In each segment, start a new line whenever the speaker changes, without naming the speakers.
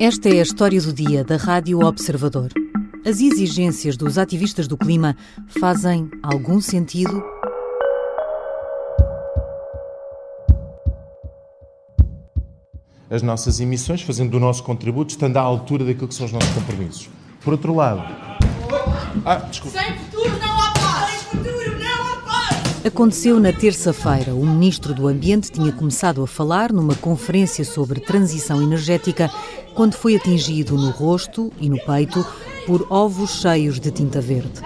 Esta é a história do dia da Rádio Observador. As exigências dos ativistas do clima fazem algum sentido?
As nossas emissões, fazendo o nosso contributo, estando à altura daquilo que são os nossos compromissos. Por outro lado.
Ah, desculpa. Sem futuro não há paz! Sem futuro não há paz!
Aconteceu na terça-feira. O ministro do Ambiente tinha começado a falar numa conferência sobre transição energética quando foi atingido no rosto e no peito por ovos cheios de tinta verde.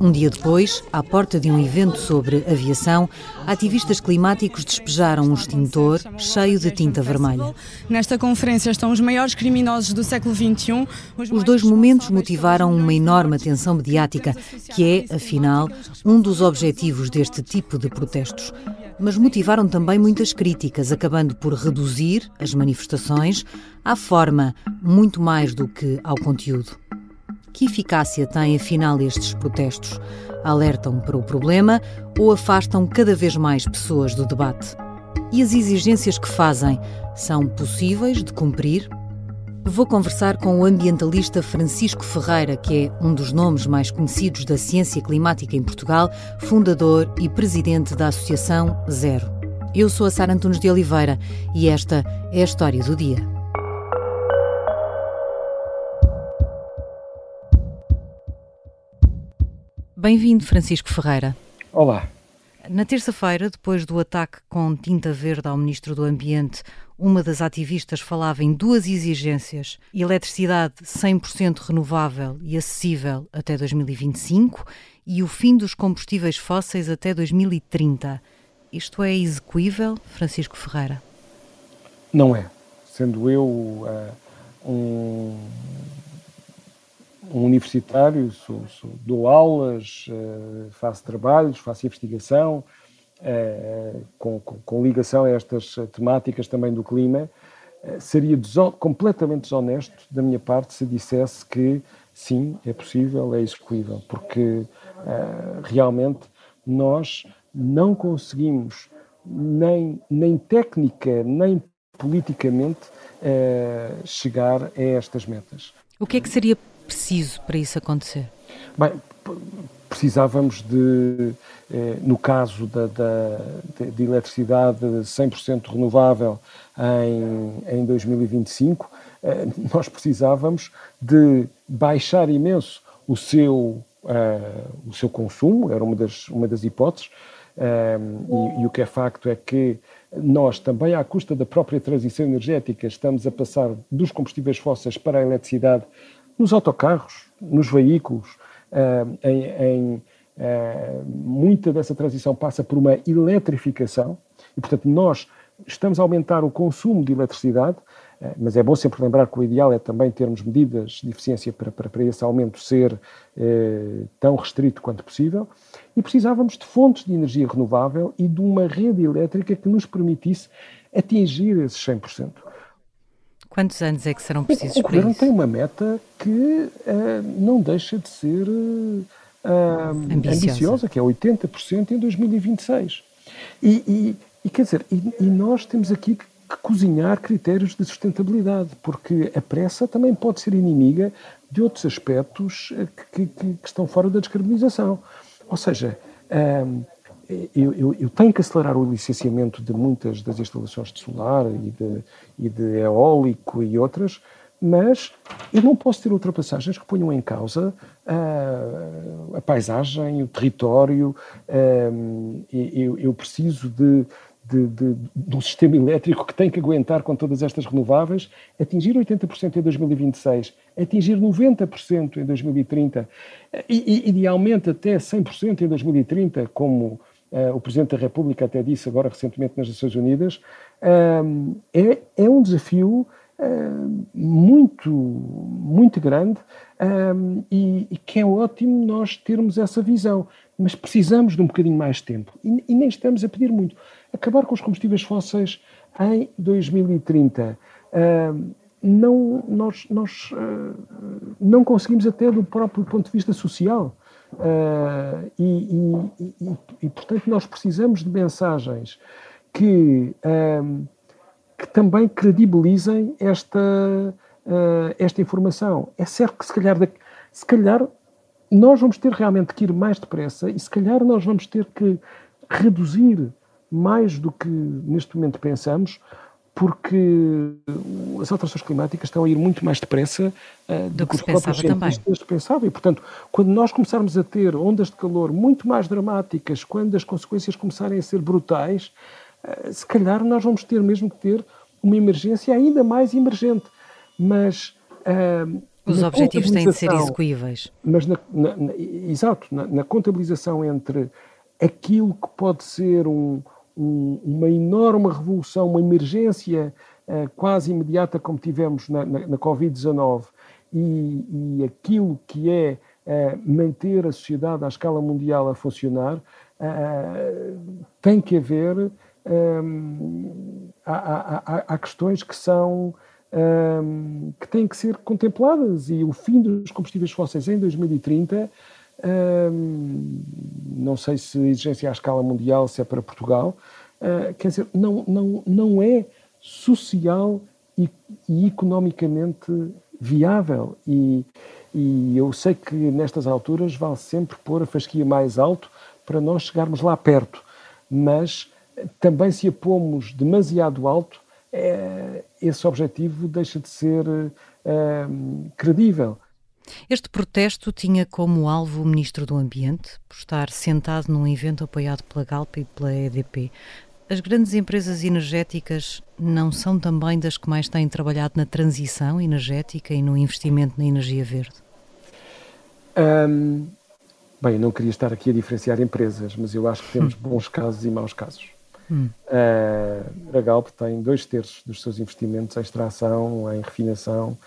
Um dia depois, à porta de um evento sobre aviação, ativistas climáticos despejaram um extintor cheio de tinta vermelha.
Nesta conferência estão os maiores criminosos do século XXI.
Os dois momentos motivaram uma enorme atenção mediática, que é, afinal, um dos objetivos deste tipo de protestos. Mas motivaram também muitas críticas, acabando por reduzir as manifestações à forma muito mais do que ao conteúdo. Que eficácia têm, afinal, estes protestos? Alertam para o problema ou afastam cada vez mais pessoas do debate? E as exigências que fazem são possíveis de cumprir? Vou conversar com o ambientalista Francisco Ferreira, que é um dos nomes mais conhecidos da ciência climática em Portugal, fundador e presidente da Associação Zero. Eu sou a Sara Antunes de Oliveira e esta é a história do dia. Bem-vindo, Francisco Ferreira.
Olá.
Na terça-feira, depois do ataque com tinta verde ao Ministro do Ambiente, uma das ativistas falava em duas exigências: eletricidade 100% renovável e acessível até 2025 e o fim dos combustíveis fósseis até 2030. Isto é execuível, Francisco Ferreira?
Não é. Sendo eu uh, um um universitário, sou, sou, dou aulas, uh, faço trabalhos, faço investigação, uh, com, com, com, ligação a estas temáticas também do clima. Seria completamente desonesto da minha parte se dissesse que sim, é possível, é execuível, porque realmente nós não conseguimos, nem, nem técnica, nem politicamente, chegar a estas metas.
O que é que seria preciso para isso acontecer?
Bem, precisávamos de, eh, no caso da, da de, de, eletricidade 100% renovável em, em 2025, eh, nós precisávamos de baixar imenso o seu, uh, o seu consumo, era uma das, uma das hipóteses, e, e, o que é facto é que nós também, à custa da própria transição energética, estamos a passar dos combustíveis fósseis para a eletricidade nos autocarros, nos veículos, uh, em, em uh, muita dessa transição passa por uma eletrificação e, portanto, nós estamos a aumentar o consumo de eletricidade, uh, mas é bom sempre lembrar que o ideal é também termos medidas de eficiência para, para, para esse aumento ser tão restrito quanto possível e precisávamos de fontes de energia renovável e de uma rede elétrica que nos permitisse atingir esses 100%.
Quantos anos é que serão precisos
o,
o para
governo
isso?
tem uma meta que uh, não deixa de ser uh, ambiciosa. ambiciosa. que é 80% em 2026. E, e, e quer dizer, e, e, nós temos aqui que, que cozinhar critérios de sustentabilidade, porque a pressa também pode ser inimiga de outros aspectos que, que, que estão fora da descarbonização. Ou seja, eu, eu, eu, tenho que acelerar o licenciamento de muitas das instalações de solar e de, e de eólico e outras, mas eu não posso ter ultrapassagens que ponham em causa uh, a paisagem, o território. Uh, eu, eu, preciso de, de, de, de, um sistema elétrico que tem que aguentar com todas estas renováveis, atingir 80% em 2026, atingir 90% em 2030 e, e idealmente até 100% em 2030, como o Presidente da República até disse agora recentemente nas Nações Unidas, uh, é, é, um desafio uh, muito, muito grande e, e, que é ótimo nós termos essa visão, mas precisamos de um bocadinho mais de tempo e, e nem estamos a pedir muito. Acabar com os combustíveis fósseis em 2030 não, nós, nós uh, não conseguimos até do próprio ponto de vista social. Uh, e, e, e, e, portanto, nós precisamos de mensagens que, um, que também credibilizem esta, uh, esta informação. É certo que se calhar, se calhar nós vamos ter realmente que ir mais depressa e se calhar nós vamos ter que reduzir mais do que neste momento pensamos, porque as alterações climáticas estão a ir muito mais depressa
uh, do, do que, que os próprios cientistas
pensavam. E, portanto, quando nós começarmos a ter ondas de calor muito mais dramáticas, quando as consequências começarem a ser brutais, uh, se calhar nós vamos ter mesmo que ter uma emergência ainda mais emergente. Mas.
Uh, os objetivos têm de ser execuíveis.
Mas, na, na, na, exato, na, contabilização entre aquilo que pode ser um um, uma enorme revolução, uma emergência uh, quase imediata como tivemos na, na, na Covid-19 e, e, aquilo que é uh, manter a sociedade à escala mundial a funcionar, uh, tem que haver. Um, há, há, há, questões que são um, que têm que ser contempladas e o fim dos combustíveis fósseis em 2030 um, não sei se exigência à escala mundial, se é para Portugal, uh, quer dizer, não, não, não é social e, e economicamente viável. E, e eu sei que nestas alturas vale sempre pôr a fasquia mais alto para nós chegarmos lá perto, mas também se a pomos demasiado alto, é, esse objetivo deixa de ser é, credível.
Este protesto tinha como alvo o Ministro do Ambiente, por estar sentado num evento apoiado pela Galp e pela EDP. As grandes empresas energéticas não são também das que mais têm trabalhado na transição energética e no investimento na energia verde?
Bem, eu não queria estar aqui a diferenciar empresas, mas eu acho que temos bons casos e maus casos. Hum. Uh, a Galp tem dois terços dos seus investimentos em extração, em refinação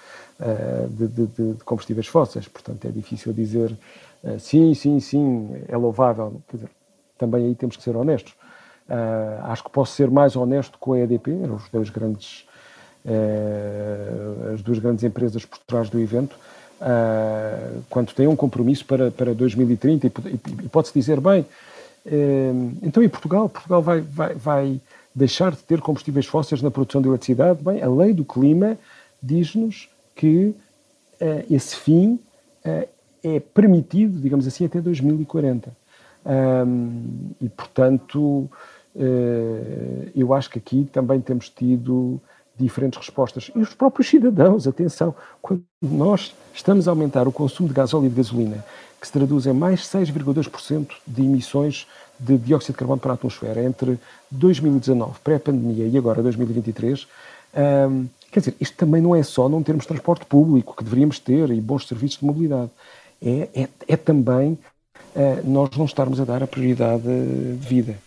de, de, de, combustíveis fósseis. Portanto, é difícil dizer uh, sim, sim, sim, é louvável. Quer dizer, também aí temos que ser honestos. acho que posso ser mais honesto com a EDP, os dois grandes, as duas grandes empresas por trás do evento. quando têm um compromisso para, para 2030 e, pode-se dizer, bem, então, e Portugal? Portugal vai, vai, vai deixar de ter combustíveis fósseis na produção de eletricidade? Bem, a lei do clima diz-nos que uh, esse fim uh, é permitido, digamos assim, até 2040. Um, e, portanto, uh, eu acho que aqui também temos tido diferentes respostas. E os próprios cidadãos, atenção, quando nós estamos a aumentar o consumo de gasóleo e de gasolina que se traduz em mais 6,2% de emissões de dióxido de carbono para a atmosfera entre 2019, pré-pandemia, e agora 2023. Um, quer dizer, isto também não é só não termos transporte público, que deveríamos ter, e bons serviços de mobilidade. É, é, é também uh, nós não estarmos a dar a prioridade de vida.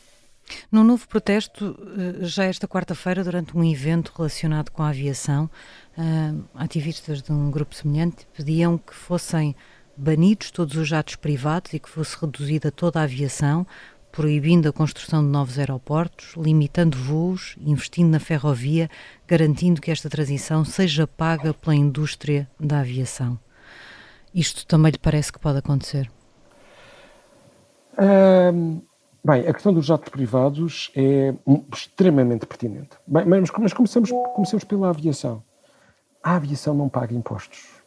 Num novo protesto, já esta quarta-feira, durante um evento relacionado com a aviação, uh, ativistas de um grupo semelhante pediam que fossem banidos todos os jatos privados e que fosse reduzida toda a aviação, proibindo a construção de novos aeroportos, limitando voos, investindo na ferrovia, garantindo que esta transição seja paga pela indústria da aviação. Isto também lhe parece que pode acontecer?
bem, a questão dos jatos privados é extremamente pertinente. Bem, mas, mas começamos pela aviação. A aviação não paga impostos.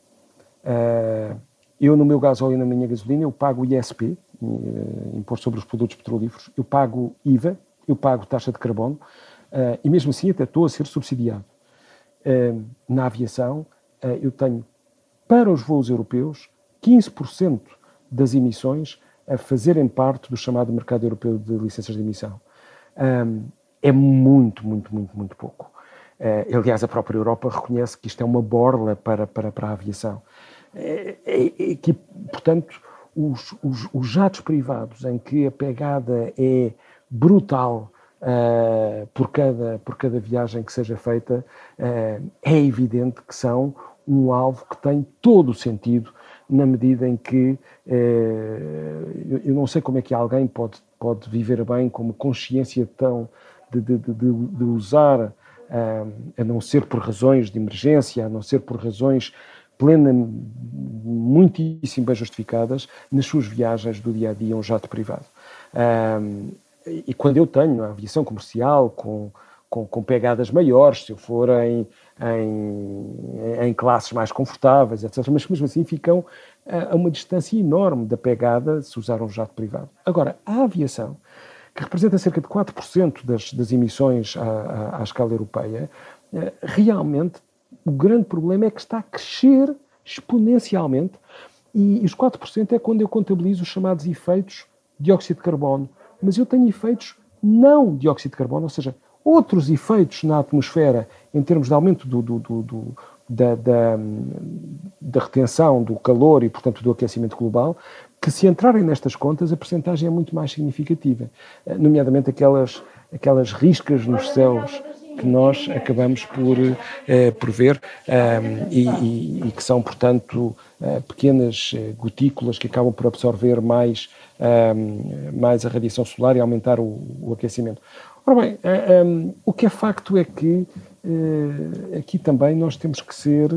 Uh, eu, no meu gasóleo e na minha gasolina, eu pago ISP, eh, Imposto sobre os Produtos Petrolíferos, eu pago IVA, eu pago taxa de carbono, uh, e mesmo assim até a ser subsidiado. Uh, na aviação, uh, eu tenho, para os voos europeus, 15% das emissões a fazerem parte do chamado mercado europeu de licenças de emissão. É muito, muito, muito, muito pouco. aliás, a própria Europa reconhece que isto é uma borla para, para, para a aviação é, é, é que, portanto, os, os, os, jatos privados em que a pegada é brutal uh, por, cada, por cada viagem que seja feita, uh, é evidente que são um alvo que tem todo o sentido na medida em que uh, eu, não sei como é que alguém pode, pode viver bem com uma consciência tão de, de, de, de usar, a não ser por razões de emergência, a não ser por razões plena, muitíssimo bem justificadas nas suas viagens do dia a dia um jato privado. E quando eu tenho a aviação comercial com, com, com pegadas maiores, se eu for em, em, em, classes mais confortáveis, etc. Mas mesmo assim ficam a, a uma distância enorme da pegada se usar um jato privado. Agora, a aviação, que representa cerca de 4% das, das emissões à, à, à escala europeia, eh, realmente o grande problema é que está a crescer exponencialmente e, os 4% é quando eu contabilizo os chamados efeitos de dióxido de carbono. Mas eu tenho efeitos não de dióxido de carbono, ou seja, outros efeitos na atmosfera em termos de aumento do, do, do, do da, da, da, retenção do calor e, portanto, do aquecimento global, que se entrarem nestas contas, a percentagem é muito mais significativa, eh, nomeadamente aquelas, aquelas riscas nos céus que nós acabamos por, eh, por ver um, e, e, que são, portanto, uh, pequenas gotículas que acabam por absorver mais, um, mais a radiação solar e aumentar o, o aquecimento. Ora bem, uh, um, o que é facto é que uh, aqui também nós temos que ser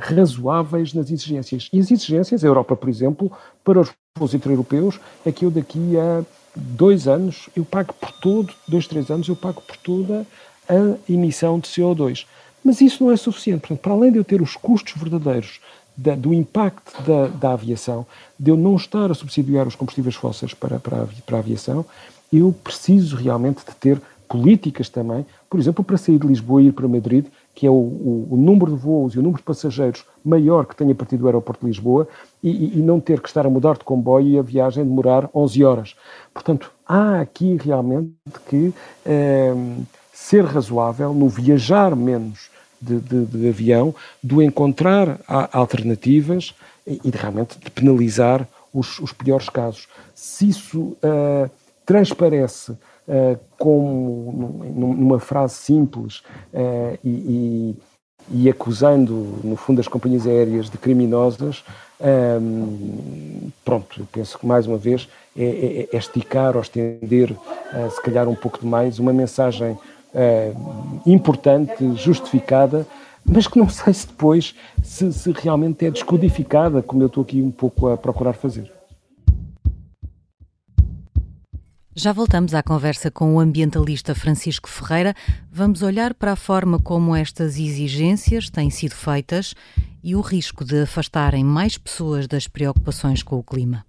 razoáveis nas exigências. E as exigências, a Europa, por exemplo, para os voos intra-europeus, é que eu daqui a dois anos, eu pago por todo, dois, três anos, eu pago por toda a emissão de CO2. Mas isso não é suficiente. Portanto, para além de eu ter os custos verdadeiros da, do impacto da, da, aviação, de eu não estar a subsidiar os combustíveis fósseis para, para, para a aviação, eu preciso realmente de ter políticas também, por exemplo, para sair de Lisboa e ir para Madrid, que é o, o, o, número de voos e o número de passageiros maior que tem a partir do aeroporto de Lisboa e, e, não ter que estar a mudar de comboio e a viagem demorar 11 horas. Portanto, há aqui realmente que eh, ser razoável no viajar menos de, de, de avião, do encontrar alternativas e, e de, realmente de penalizar os, os, piores casos. Se isso uh, transparece como numa frase simples uh, e, e, e, acusando, no fundo, as companhias aéreas de criminosas, um, pronto, eu penso que mais uma vez é, é, é esticar ou estender, uh, se calhar um pouco demais, uma mensagem uh, importante, justificada, mas que não sei se depois se, se realmente é descodificada, como eu estou aqui um pouco a procurar fazer.
Já voltamos à conversa com o ambientalista Francisco Ferreira. Vamos olhar para a forma como estas exigências têm sido feitas e o risco de afastarem mais pessoas das preocupações com o clima.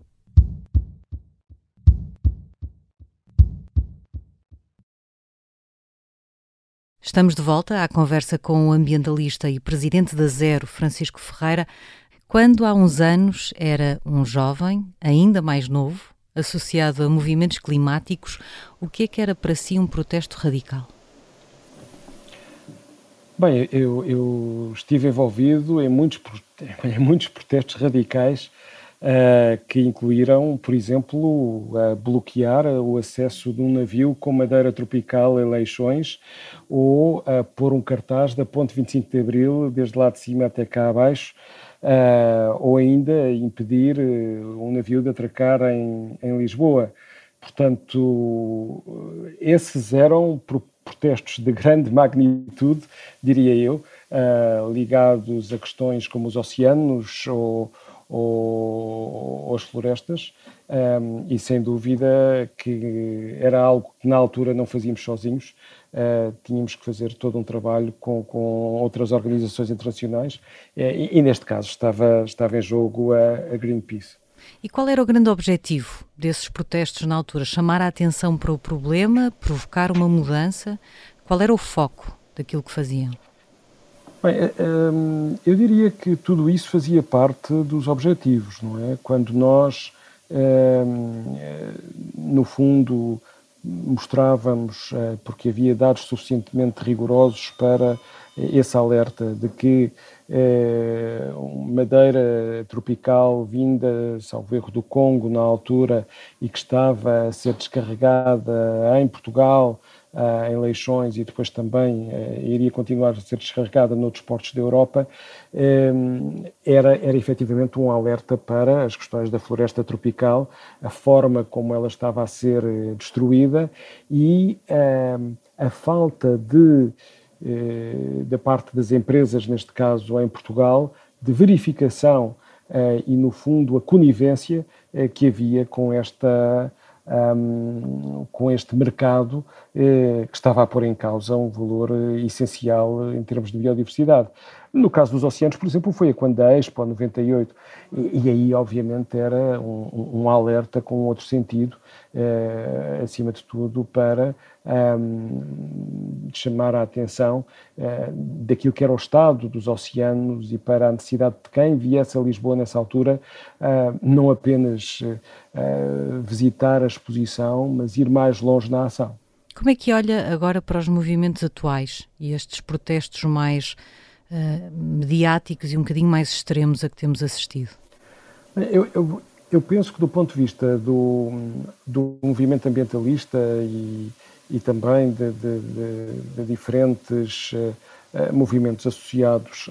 Estamos de volta à conversa com o ambientalista e presidente da Zero, Francisco Ferreira, quando há uns anos era um jovem, ainda mais novo, associado a movimentos climáticos, o que é que era para si um protesto radical?
Bem, eu, eu estive envolvido em muitos, em muitos protestos radicais uh, que incluíram, por exemplo, uh, bloquear o acesso de um navio com madeira tropical a Leixões ou uh, pôr um cartaz da Ponte 25 de Abril, desde lá de cima até cá abaixo, uh, ou ainda impedir uh, um navio de atracar em, em Lisboa. Portanto, esses eram protestos de grande magnitude, diria eu, uh, ligados a questões como os oceanos ou, ou, ou as florestas, um, e sem dúvida que era algo que na altura não fazíamos sozinhos, uh, tínhamos que fazer todo um trabalho com, com outras organizações internacionais uh, e, e, neste caso estava, estava em jogo a, a Greenpeace.
E qual era o grande objetivo desses protestos na altura? Chamar a atenção para o problema, provocar uma mudança? Qual era o foco daquilo que faziam?
Bem, eh, eu diria que tudo isso fazia parte dos objetivos, não é? Quando nós, no fundo, mostrávamos, eh, porque havia dados suficientemente rigorosos para esse alerta de que eh, madeira tropical vinda, salvo erro, do Congo na altura e que estava a ser descarregada em Portugal em Leixões e depois também uh, iria continuar a ser descarregada noutros portos da Europa, um, era, era efetivamente um alerta para as questões da floresta tropical, a forma como ela estava a ser eh, destruída e a falta de, da parte das empresas, neste caso em Portugal, de verificação e, no fundo, a conivência que havia com esta um, com este mercado eh, que estava a pôr em causa um valor eh, essencial em termos de biodiversidade. No caso dos oceanos, por exemplo, foi a quando a Expo 98, e, e aí, obviamente, era um, um alerta com outro sentido, eh, acima de tudo, para um, chamar a atenção uh, daquilo que era o estado dos oceanos e para a necessidade de quem viesse a Lisboa nessa altura, uh, não apenas uh, visitar a exposição, mas ir mais longe na ação.
Como é que olha agora para os movimentos atuais e estes protestos mais mediáticos e um bocadinho mais extremos a que temos assistido?
Eu, eu, eu penso que do ponto de vista do, do movimento ambientalista e, e também de, de, de, de diferentes uh, movimentos associados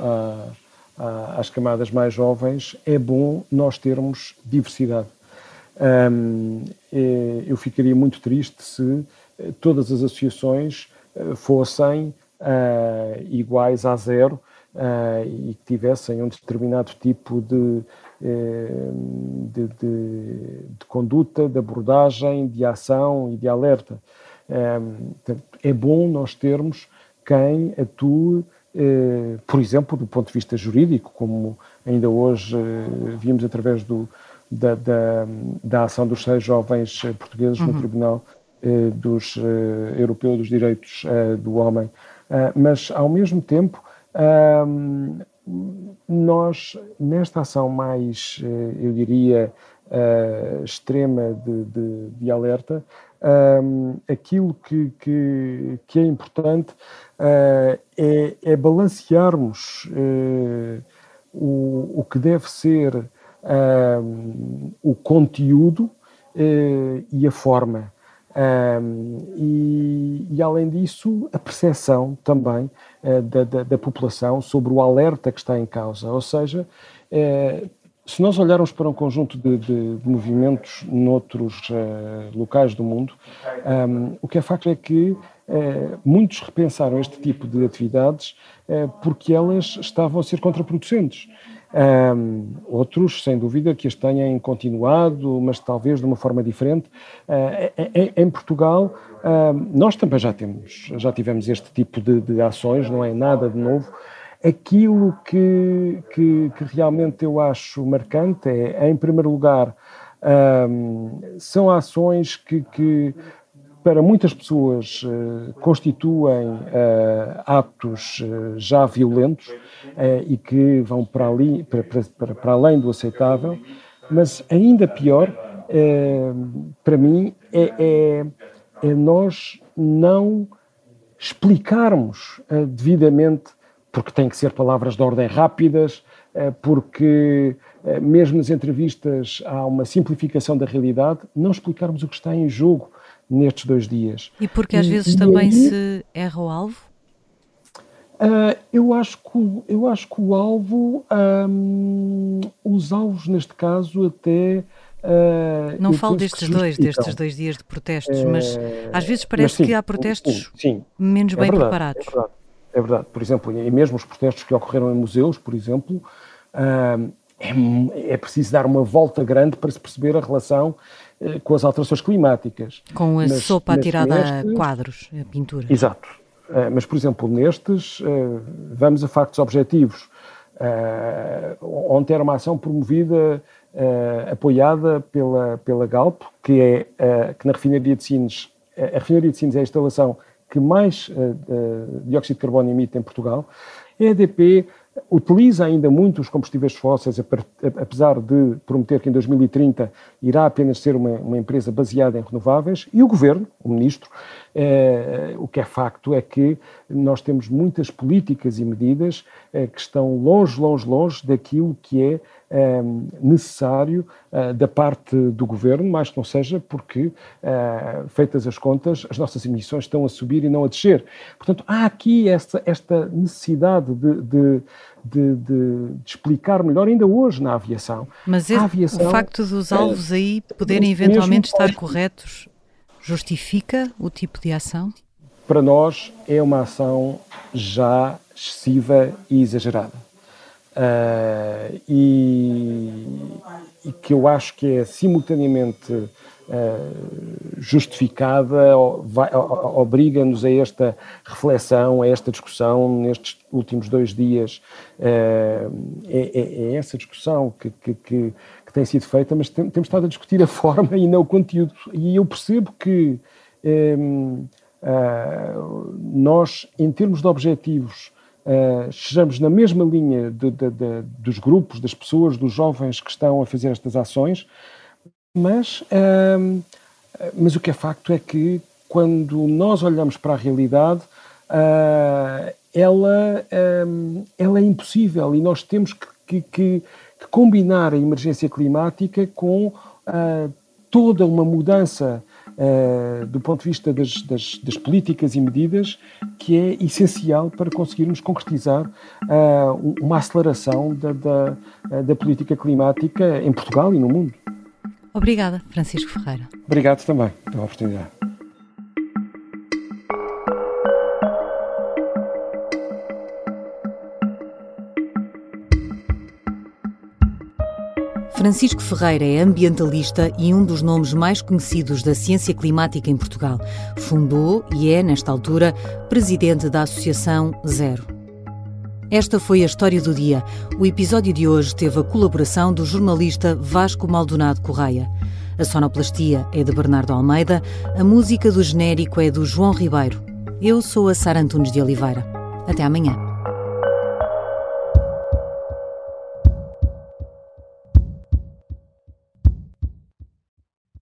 às camadas mais jovens, é bom nós termos diversidade. Um, eu ficaria muito triste se todas as associações fossem uh, iguais a zero uh, e que tivessem um determinado tipo de, de, de, de, conduta, de abordagem, de ação e de alerta é bom nós termos quem atue, eh, por exemplo, do ponto de vista jurídico, como ainda hoje eh, vimos através do, da, da, da, ação dos seis jovens eh, portugueses uhum. no Tribunal dos Europeu dos Direitos do Homem. Mas, ao mesmo tempo, nós, nesta ação mais, eu diria, extrema de, de, de alerta, aquilo que, que, que, é importante uh, é, é, balancearmos uh, o, o que deve ser o conteúdo e a forma. Um, e, e, além disso, a percepção também da, da, da, população sobre o alerta que está em causa. Ou seja, se nós olharmos para um conjunto de, de, de movimentos noutros uh, locais do mundo, um, o que é facto é que uh, muitos repensaram este tipo de atividades uh, porque elas estavam a ser contraproducentes. Um, outros, sem dúvida, que as tenham continuado, mas talvez de uma forma diferente. em Portugal, ehm, nós também já temos, já tivemos este tipo de, de ações, não é nada de novo. Aquilo que, que, que realmente eu acho marcante é, em primeiro lugar, um, são ações que, que, para muitas pessoas uh, constituem uh, atos uh, já violentos e que vão para, ali, para, para, para, além do aceitável, mas ainda pior, para mim, é, é, é, nós não explicarmos devidamente porque têm que ser palavras de ordem rápidas, eh, porque eh, mesmo nas entrevistas há uma simplificação da realidade, não explicarmos o que está em jogo nestes dois dias.
E porque às e, vezes e também aí, se erra o alvo?
Uh, eu, acho que, eu acho que o alvo, um, os alvos neste caso até
Uh, não falo destes dois, destes dois dias de protestos, mas às vezes parece sim, que há protestos sim, menos é bem verdade, preparados. É verdade.
É verdade. Por exemplo, e mesmo os protestos que ocorreram em museus, por exemplo, é, é preciso dar uma volta grande para se perceber a relação eh, com as alterações climáticas.
Com a mas, sopa atirada nestes, a quadros, a pintura.
Exato. Uh, mas, por exemplo, nestes, uh, vamos a factos objetivos. Ontem era uma ação promovida, apoiada pela, pela Galp, que é que na refinaria de Sines, a refinaria de Sines é a instalação que mais dióxido de carbono emite em Portugal. A EDP utiliza ainda muito os combustíveis fósseis, apesar de prometer que em 2030 irá apenas ser uma, uma empresa baseada em renováveis, e o governo, o ministro, o que é facto é que nós temos muitas políticas e medidas eh, que estão longe, longe, longe daquilo que é Ehm, necessário uh, da parte do governo, mais que não seja porque, feitas as contas, as nossas emissões estão a subir e não a descer. Portanto, há aqui esta, esta necessidade de, de, de, de, explicar melhor, ainda hoje na aviação.
Mas aviação, o facto dos alvos aí poderem eventualmente estar corretos justifica o tipo de ação?
Para nós é uma ação já excessiva e exagerada. Uh, e, e que eu acho que é simultaneamente justificada, obriga-nos a esta reflexão, a esta discussão nestes últimos dois dias. É, é, é essa discussão que, que, que, que, tem sido feita, mas tem, temos estado a discutir a forma e não o conteúdo. E eu percebo que nós, em termos de objetivos, Uh, estejamos na mesma linha de, de, de, dos grupos, das pessoas, dos jovens que estão a fazer estas ações, mas, uh, mas o que é facto é que quando nós olhamos para a realidade, uh, ela, ela é impossível e nós temos que, que, que combinar a emergência climática com toda uma mudança uh, do ponto de vista das, das, das, políticas e medidas que é essencial para conseguirmos concretizar uh, uma aceleração da, da, da política climática em Portugal e no mundo.
Obrigada, Francisco Ferreira.
Obrigado também pela oportunidade.
Francisco Ferreira é ambientalista e um dos nomes mais conhecidos da ciência climática em Portugal. Fundou e é, nesta altura, presidente da Associação Zero. Esta foi a história do dia. O episódio de hoje teve a colaboração do jornalista Vasco Maldonado Correia. A sonoplastia é de Bernardo Almeida, a música do genérico é do João Ribeiro. Eu sou a Sara Antunes de Oliveira. Até amanhã.